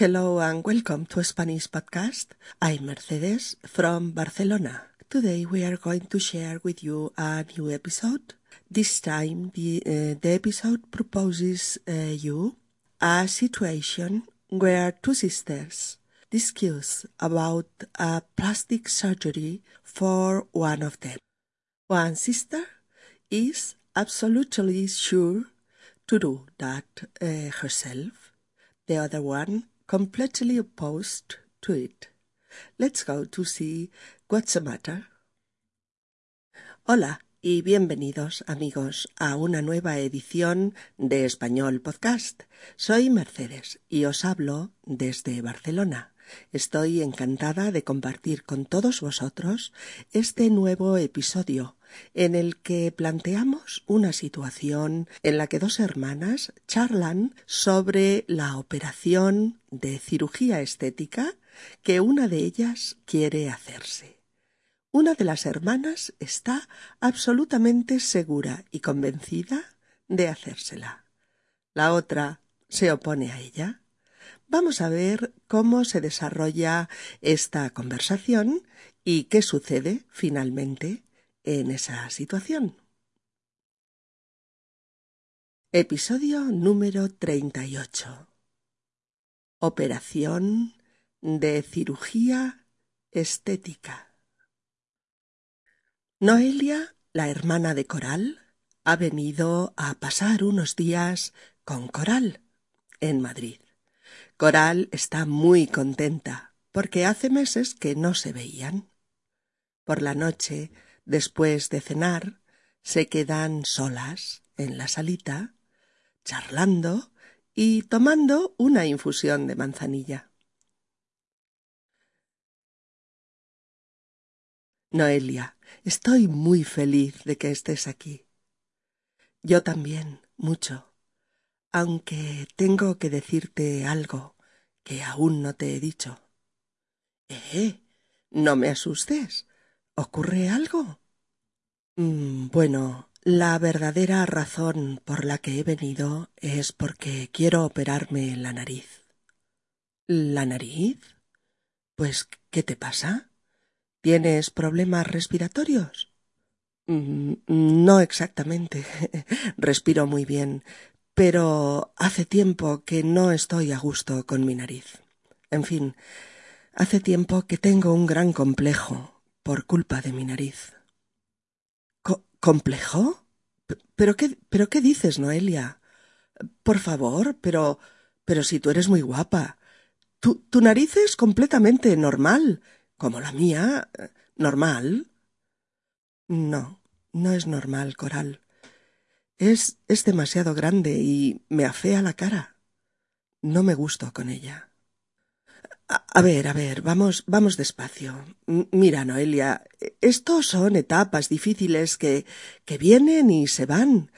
Hello and welcome to Spanish Podcast. I'm Mercedes from Barcelona. Today we are going to share with you a new episode. This time the, uh, the episode proposes uh, you a situation where two sisters discuss about a plastic surgery for one of them. One sister is absolutely sure to do that uh, herself. The other one completely opposed to it. Let's go to see what's the matter. Hola y bienvenidos amigos a una nueva edición de Español Podcast. Soy Mercedes y os hablo desde Barcelona. Estoy encantada de compartir con todos vosotros este nuevo episodio en el que planteamos una situación en la que dos hermanas charlan sobre la operación de cirugía estética que una de ellas quiere hacerse. Una de las hermanas está absolutamente segura y convencida de hacérsela. La otra se opone a ella. Vamos a ver cómo se desarrolla esta conversación y qué sucede finalmente en esa situación. Episodio número 38. Operación de cirugía estética. Noelia, la hermana de Coral, ha venido a pasar unos días con Coral en Madrid. Coral está muy contenta porque hace meses que no se veían. Por la noche Después de cenar, se quedan solas en la salita, charlando y tomando una infusión de manzanilla. Noelia, estoy muy feliz de que estés aquí. Yo también, mucho, aunque tengo que decirte algo que aún no te he dicho. Eh, no me asustes. ¿Ocurre algo? Mm, bueno, la verdadera razón por la que he venido es porque quiero operarme la nariz. ¿La nariz? Pues, ¿qué te pasa? ¿Tienes problemas respiratorios? Mm, no exactamente. Respiro muy bien, pero hace tiempo que no estoy a gusto con mi nariz. En fin, hace tiempo que tengo un gran complejo por culpa de mi nariz. ¿Complejo? ¿Pero qué, pero qué dices, Noelia? Por favor, pero. pero si tú eres muy guapa. Tu, tu nariz es completamente normal, como la mía. ¿Normal? No, no es normal, Coral. Es, es demasiado grande y me afea la cara. No me gusto con ella. A ver, a ver, vamos, vamos despacio. Mira, Noelia, estos son etapas difíciles que, que vienen y se van.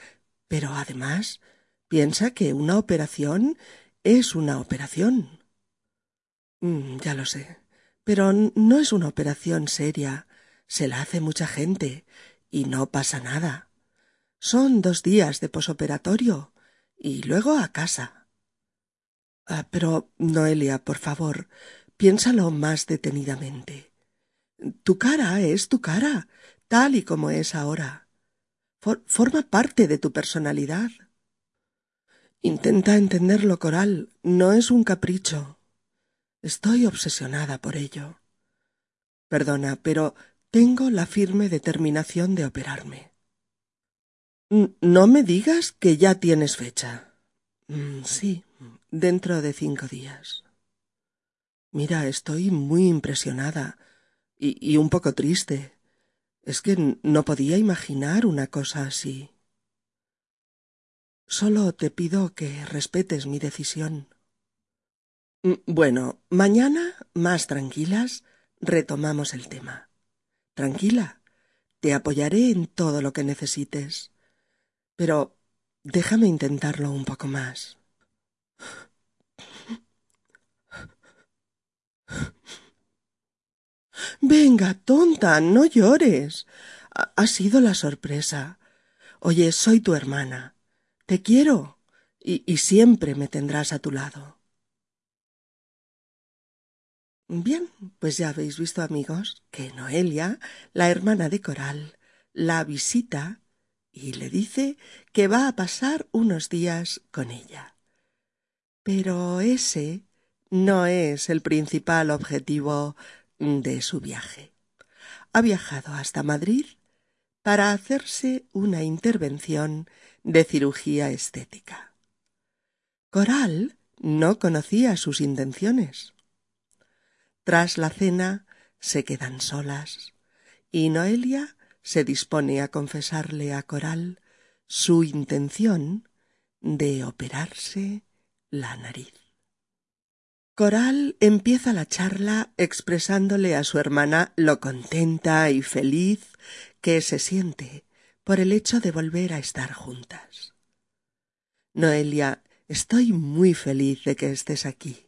Pero además, piensa que una operación es una operación. Mm, ya lo sé. Pero no es una operación seria. Se la hace mucha gente y no pasa nada. Son dos días de posoperatorio y luego a casa. Ah, pero, Noelia, por favor, piénsalo más detenidamente. Tu cara es tu cara, tal y como es ahora. forma parte de tu personalidad. Intenta entenderlo, Coral. No es un capricho. Estoy obsesionada por ello. Perdona, pero tengo la firme determinación de operarme. no me digas que ya tienes fecha. Mm, sí, dentro de cinco días. Mira, estoy muy impresionada y, y, un poco triste. Es que no podía imaginar una cosa así. Solo te pido que respetes mi decisión. Mm, bueno, mañana, más tranquilas, retomamos el tema. Tranquila, te apoyaré en todo lo que necesites. Pero déjame intentarlo un poco más. Venga, tonta, no llores. Ha sido la sorpresa. Oye, soy tu hermana. Te quiero y, y siempre me tendrás a tu lado. Bien, pues ya habéis visto, amigos, que Noelia, la hermana de Coral, la visita y le dice que va a pasar unos días con ella. Pero ese no es el principal objetivo de su viaje. Ha viajado hasta Madrid para hacerse una intervención de cirugía estética. Coral no conocía sus intenciones. Tras la cena se quedan solas y Noelia se dispone a confesarle a Coral su intención de operarse la nariz. Coral empieza la charla expresándole a su hermana lo contenta y feliz que se siente por el hecho de volver a estar juntas. Noelia, estoy muy feliz de que estés aquí.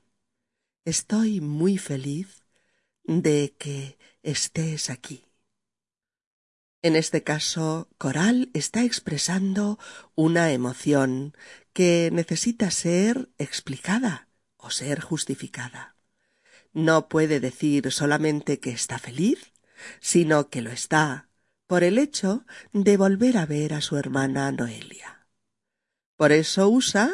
Estoy muy feliz de que estés aquí. En este caso, Coral está expresando una emoción que necesita ser explicada o ser justificada. No puede decir solamente que está feliz, sino que lo está por el hecho de volver a ver a su hermana Noelia. Por eso usa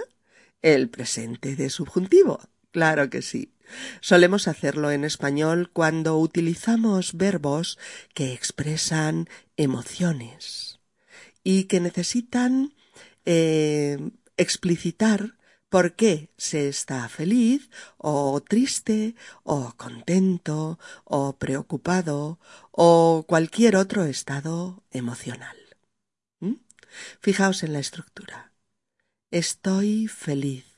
el presente de subjuntivo. Claro que sí. Solemos hacerlo en español cuando utilizamos verbos que expresan emociones y que necesitan eh, explicitar por qué se está feliz o triste o contento o preocupado o cualquier otro estado emocional. ¿Mm? Fijaos en la estructura. Estoy feliz.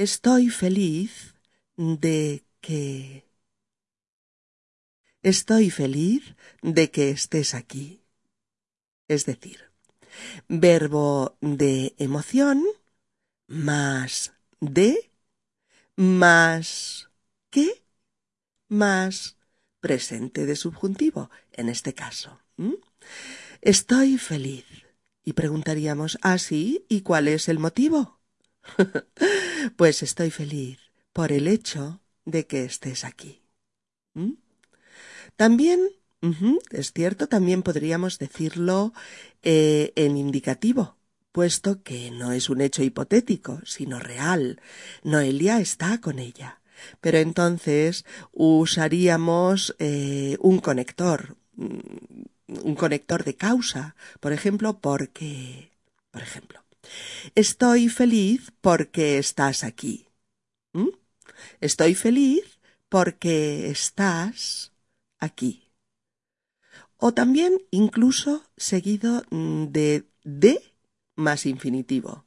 Estoy feliz de que... Estoy feliz de que estés aquí. Es decir, verbo de emoción más de más qué más presente de subjuntivo en este caso. Estoy feliz. Y preguntaríamos, ¿ah, sí? ¿Y cuál es el motivo? pues estoy feliz por el hecho de que estés aquí. ¿Mm? También, es cierto, también podríamos decirlo eh, en indicativo, puesto que no es un hecho hipotético, sino real. Noelia está con ella. Pero entonces usaríamos eh, un conector, mm, un conector de causa, por ejemplo, porque, por ejemplo, Estoy feliz porque estás aquí. ¿Mm? Estoy feliz porque estás aquí. O también incluso seguido de de más infinitivo.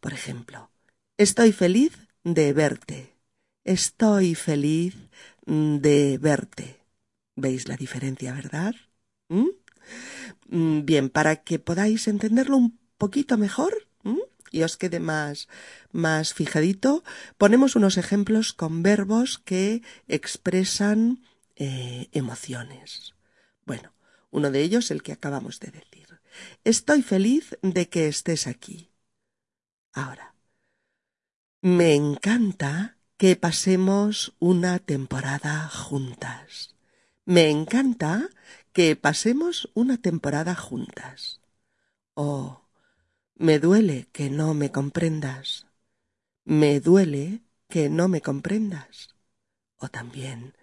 Por ejemplo, estoy feliz de verte. Estoy feliz de verte. ¿Veis la diferencia, verdad? ¿Mm? Mm, bien, para que podáis entenderlo un poquito mejor y os quede más, más fijadito, ponemos unos ejemplos con verbos que expresan eh, emociones. Bueno, uno de ellos el que acabamos de decir. Estoy feliz de que estés aquí. Ahora, me encanta que pasemos una temporada juntas. Me encanta que pasemos una temporada juntas. Oh, me duele que no me comprendas. Me duele que no me comprendas. O también,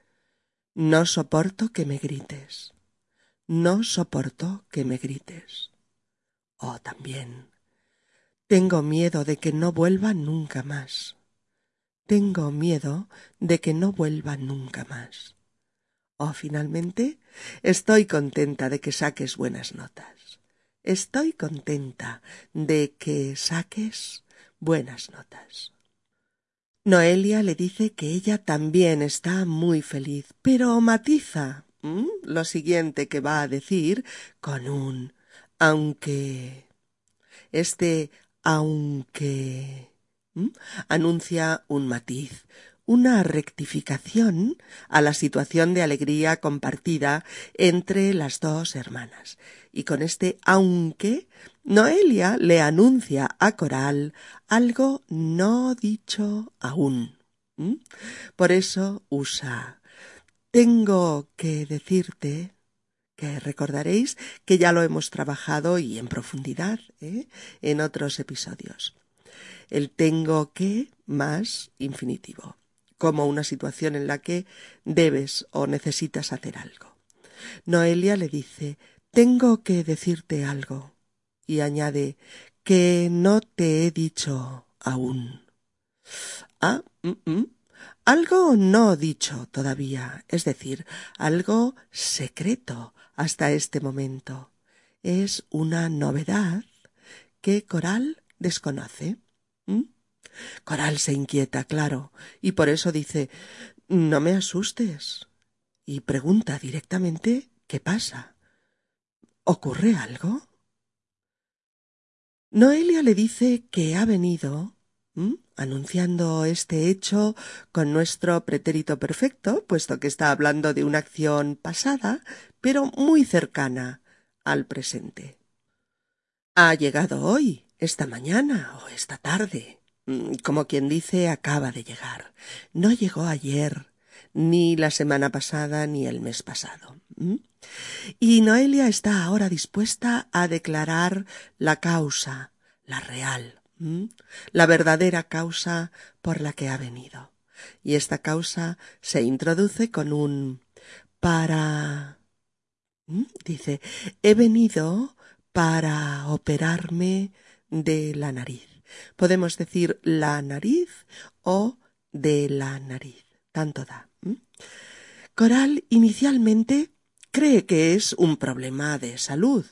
no soporto que me grites. No soporto que me grites. O también, tengo miedo de que no vuelva nunca más. Tengo miedo de que no vuelva nunca más. O finalmente, estoy contenta de que saques buenas notas. Estoy contenta de que saques buenas notas. Noelia le dice que ella también está muy feliz, pero matiza lo siguiente que va a decir con un aunque. Este aunque anuncia un matiz, una rectificación a la situación de alegría compartida entre las dos hermanas. Y con este aunque, Noelia le anuncia a Coral algo no dicho aún. Por eso usa tengo que decirte que recordaréis que ya lo hemos trabajado y en profundidad ¿eh? en otros episodios. El tengo que más infinitivo, como una situación en la que debes o necesitas hacer algo. Noelia le dice tengo que decirte algo y añade que no te he dicho aún. Ah, mm, mm. algo no dicho todavía, es decir, algo secreto hasta este momento. Es una novedad que Coral desconoce. ¿Mm? Coral se inquieta, claro, y por eso dice No me asustes. y pregunta directamente ¿Qué pasa? ¿Ocurre algo? Noelia le dice que ha venido, anunciando este hecho con nuestro pretérito perfecto, puesto que está hablando de una acción pasada, pero muy cercana al presente. Ha llegado hoy, esta mañana o esta tarde. Como quien dice, acaba de llegar. No llegó ayer, ni la semana pasada, ni el mes pasado. Y Noelia está ahora dispuesta a declarar la causa, la real, la verdadera causa por la que ha venido. Y esta causa se introduce con un para. Dice, he venido para operarme de la nariz. Podemos decir la nariz o de la nariz. Tanto da. Coral inicialmente cree que es un problema de salud.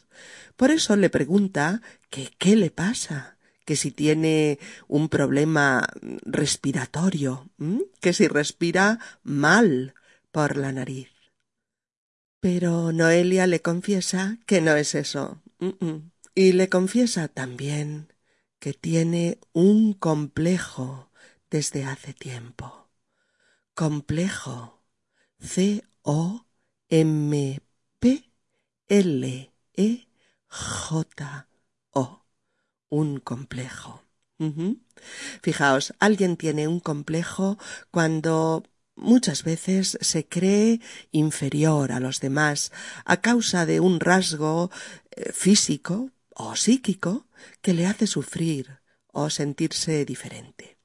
Por eso le pregunta que qué le pasa, que si tiene un problema respiratorio, que si respira mal por la nariz. Pero Noelia le confiesa que no es eso. Y le confiesa también que tiene un complejo desde hace tiempo. Complejo. C-O M P L E J O un complejo. Fijaos, alguien tiene un complejo cuando muchas veces se cree inferior a los demás a causa de un rasgo eh, físico o psíquico que le hace sufrir o sentirse diferente.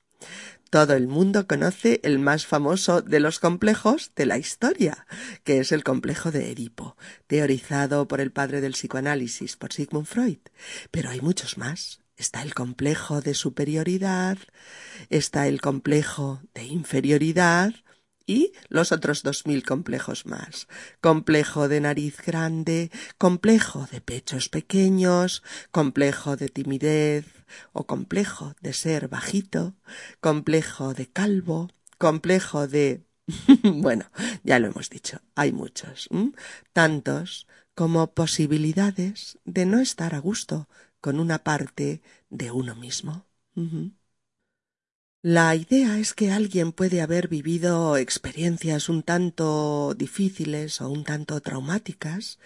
Todo el mundo conoce el más famoso de los complejos de la historia, que es el complejo de Edipo, teorizado por el padre del psicoanálisis, por Sigmund Freud. Pero hay muchos más. Está el complejo de superioridad, está el complejo de inferioridad, y los otros dos mil complejos más. Complejo de nariz grande, complejo de pechos pequeños, complejo de timidez o complejo de ser bajito, complejo de calvo, complejo de... bueno, ya lo hemos dicho, hay muchos, tantos como posibilidades de no estar a gusto con una parte de uno mismo. La idea es que alguien puede haber vivido experiencias un tanto difíciles o un tanto traumáticas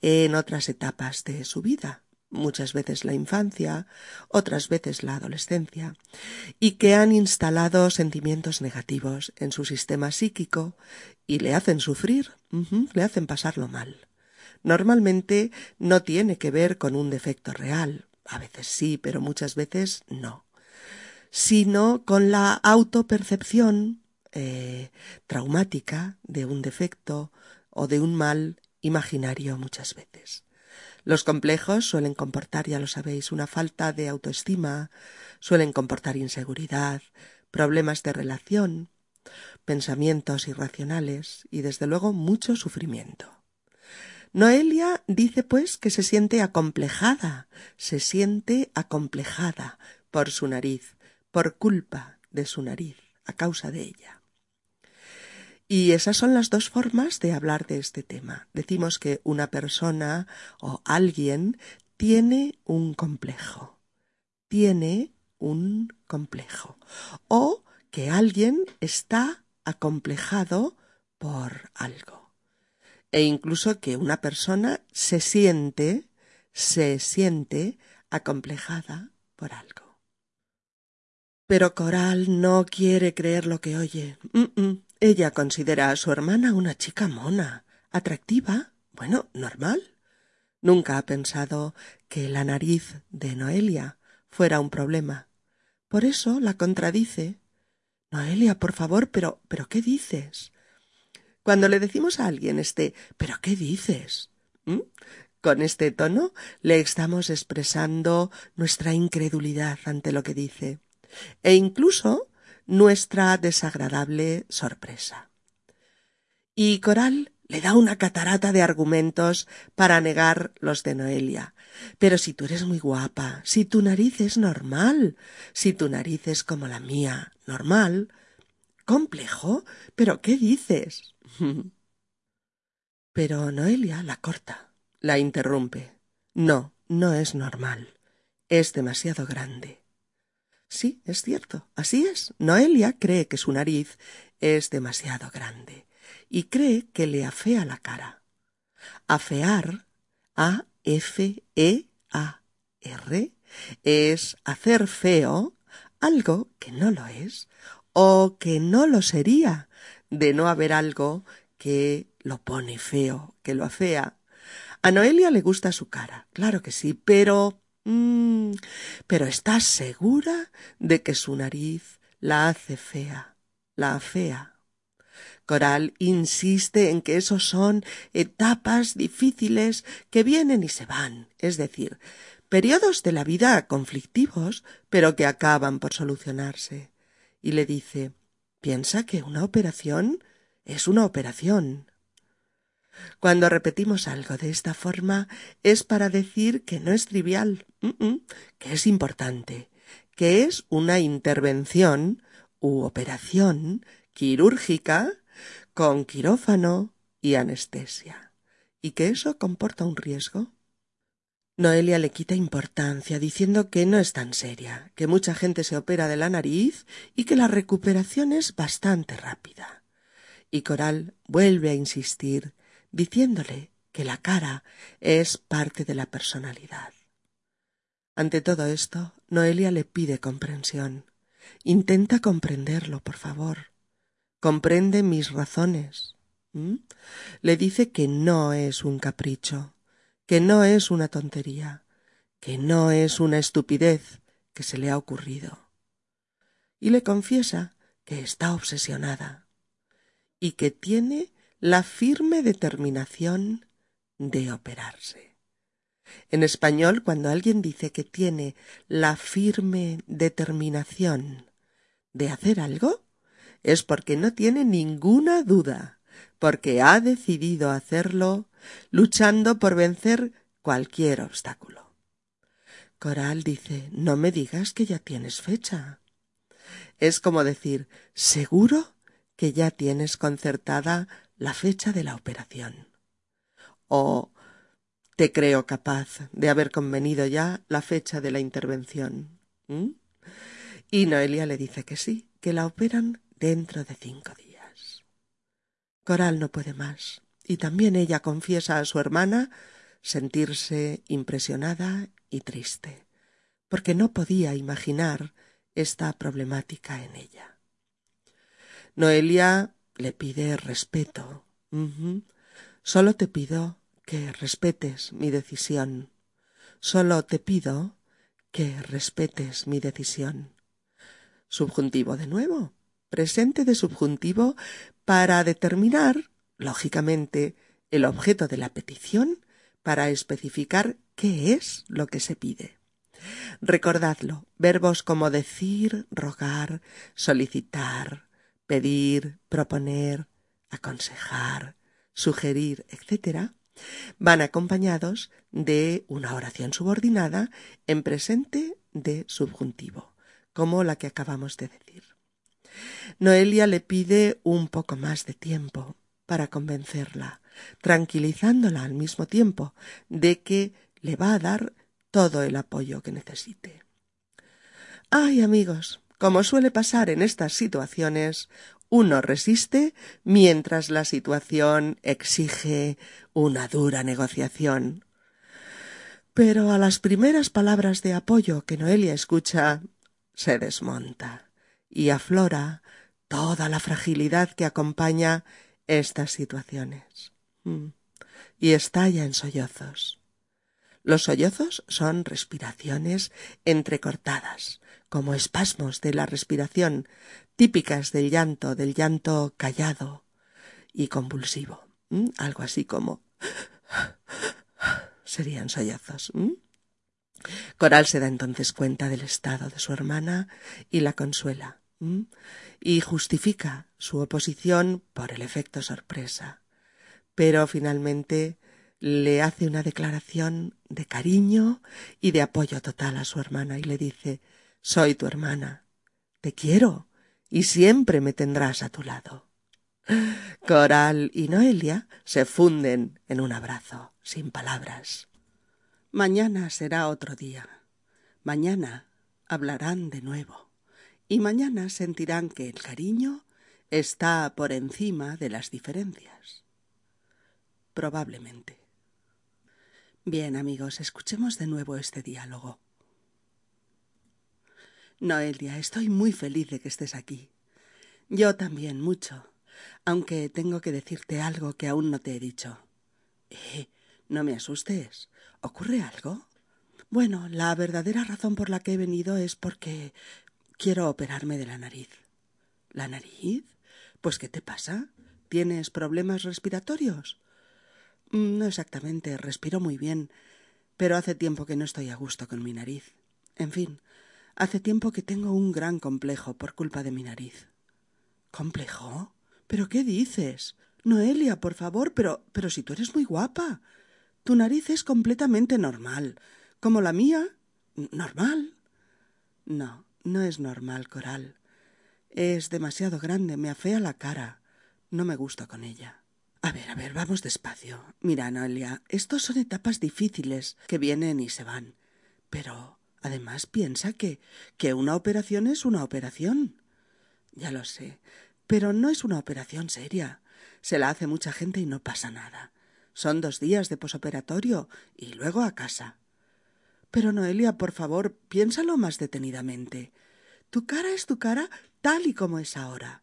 en otras etapas de su vida, muchas veces la infancia, otras veces la adolescencia, y que han instalado sentimientos negativos en su sistema psíquico y le hacen sufrir, le hacen pasarlo mal. Normalmente no tiene que ver con un defecto real, a veces sí, pero muchas veces no sino con la autopercepción eh, traumática de un defecto o de un mal imaginario muchas veces. Los complejos suelen comportar, ya lo sabéis, una falta de autoestima, suelen comportar inseguridad, problemas de relación, pensamientos irracionales y, desde luego, mucho sufrimiento. Noelia dice, pues, que se siente acomplejada, se siente acomplejada por su nariz, por culpa de su nariz, a causa de ella. Y esas son las dos formas de hablar de este tema. Decimos que una persona o alguien tiene un complejo, tiene un complejo, o que alguien está acomplejado por algo. E incluso que una persona se siente, se siente acomplejada por algo. Pero Coral no quiere creer lo que oye. Ella considera a su hermana una chica mona, atractiva, bueno, normal. Nunca ha pensado que la nariz de Noelia fuera un problema. Por eso la contradice. Noelia, por favor, pero pero ¿qué dices? Cuando le decimos a alguien este ¿pero qué dices? Con este tono le estamos expresando nuestra incredulidad ante lo que dice e incluso nuestra desagradable sorpresa. Y Coral le da una catarata de argumentos para negar los de Noelia. Pero si tú eres muy guapa, si tu nariz es normal, si tu nariz es como la mía, normal. ¿Complejo? ¿Pero qué dices? Pero Noelia la corta, la interrumpe. No, no es normal. Es demasiado grande. Sí, es cierto, así es. Noelia cree que su nariz es demasiado grande y cree que le afea la cara. Afear, A-F-E-A-R, es hacer feo algo que no lo es o que no lo sería de no haber algo que lo pone feo, que lo afea. A Noelia le gusta su cara, claro que sí, pero Mm, pero ¿estás segura de que su nariz la hace fea, la afea? Coral insiste en que esos son etapas difíciles que vienen y se van, es decir, periodos de la vida conflictivos, pero que acaban por solucionarse. Y le dice Piensa que una operación es una operación. Cuando repetimos algo de esta forma es para decir que no es trivial, que es importante, que es una intervención u operación quirúrgica con quirófano y anestesia, y que eso comporta un riesgo. Noelia le quita importancia diciendo que no es tan seria, que mucha gente se opera de la nariz y que la recuperación es bastante rápida. Y Coral vuelve a insistir diciéndole que la cara es parte de la personalidad. Ante todo esto, Noelia le pide comprensión. Intenta comprenderlo, por favor. Comprende mis razones. Le dice que no es un capricho, que no es una tontería, que no es una estupidez que se le ha ocurrido. Y le confiesa que está obsesionada y que tiene la firme determinación de operarse. En español, cuando alguien dice que tiene la firme determinación de hacer algo, es porque no tiene ninguna duda, porque ha decidido hacerlo luchando por vencer cualquier obstáculo. Coral dice No me digas que ya tienes fecha. Es como decir ¿Seguro que ya tienes concertada la fecha de la operación. O te creo capaz de haber convenido ya la fecha de la intervención. Y Noelia le dice que sí, que la operan dentro de cinco días. Coral no puede más, y también ella confiesa a su hermana sentirse impresionada y triste, porque no podía imaginar esta problemática en ella. Noelia le pide respeto. Solo te pido que respetes mi decisión. Solo te pido que respetes mi decisión. Subjuntivo de nuevo. Presente de subjuntivo para determinar, lógicamente, el objeto de la petición para especificar qué es lo que se pide. Recordadlo, verbos como decir, rogar, solicitar, pedir, proponer, aconsejar, sugerir, etc., van acompañados de una oración subordinada en presente de subjuntivo, como la que acabamos de decir. Noelia le pide un poco más de tiempo para convencerla, tranquilizándola al mismo tiempo de que le va a dar todo el apoyo que necesite. Ay, amigos, como suele pasar en estas situaciones, uno resiste mientras la situación exige una dura negociación. Pero a las primeras palabras de apoyo que Noelia escucha, se desmonta y aflora toda la fragilidad que acompaña estas situaciones. Mm. Y estalla en sollozos. Los sollozos son respiraciones entrecortadas, como espasmos de la respiración, típicas del llanto, del llanto callado y convulsivo. Algo así como serían sollozos. Coral se da entonces cuenta del estado de su hermana y la consuela, y justifica su oposición por el efecto sorpresa. Pero finalmente le hace una declaración de cariño y de apoyo total a su hermana y le dice Soy tu hermana, te quiero y siempre me tendrás a tu lado. Coral y Noelia se funden en un abrazo, sin palabras. Mañana será otro día. Mañana hablarán de nuevo. Y mañana sentirán que el cariño está por encima de las diferencias. Probablemente. Bien, amigos, escuchemos de nuevo este diálogo. Noelia, estoy muy feliz de que estés aquí. Yo también, mucho, aunque tengo que decirte algo que aún no te he dicho. Eh, no me asustes. ¿Ocurre algo? Bueno, la verdadera razón por la que he venido es porque quiero operarme de la nariz. ¿La nariz? Pues ¿qué te pasa? ¿Tienes problemas respiratorios? Mm, no exactamente, respiro muy bien, pero hace tiempo que no estoy a gusto con mi nariz. En fin, hace tiempo que tengo un gran complejo por culpa de mi nariz. ¿Complejo? ¿Pero qué dices? Noelia, por favor, pero pero si tú eres muy guapa. Tu nariz es completamente normal. ¿Como la mía? ¿Normal? No, no es normal, Coral. Es demasiado grande, me afea la cara. No me gusta con ella. A ver, a ver, vamos despacio. Mira, Noelia, estos son etapas difíciles que vienen y se van. Pero además piensa que que una operación es una operación. Ya lo sé, pero no es una operación seria. Se la hace mucha gente y no pasa nada. Son dos días de posoperatorio y luego a casa. Pero Noelia, por favor, piénsalo más detenidamente. Tu cara es tu cara tal y como es ahora.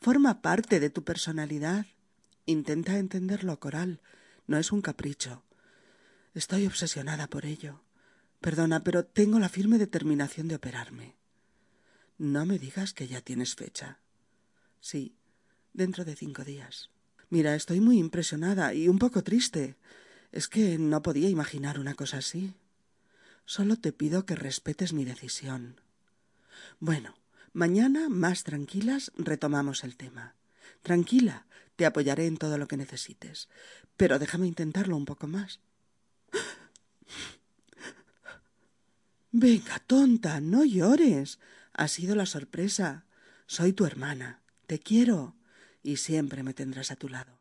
Forma parte de tu personalidad. Intenta entenderlo, Coral. No es un capricho. Estoy obsesionada por ello. Perdona, pero tengo la firme determinación de operarme. No me digas que ya tienes fecha. Sí, dentro de cinco días. Mira, estoy muy impresionada y un poco triste. Es que no podía imaginar una cosa así. Solo te pido que respetes mi decisión. Bueno, mañana, más tranquilas, retomamos el tema. Tranquila, te apoyaré en todo lo que necesites. Pero déjame intentarlo un poco más. Venga, tonta, no llores. Ha sido la sorpresa. Soy tu hermana. Te quiero y siempre me tendrás a tu lado.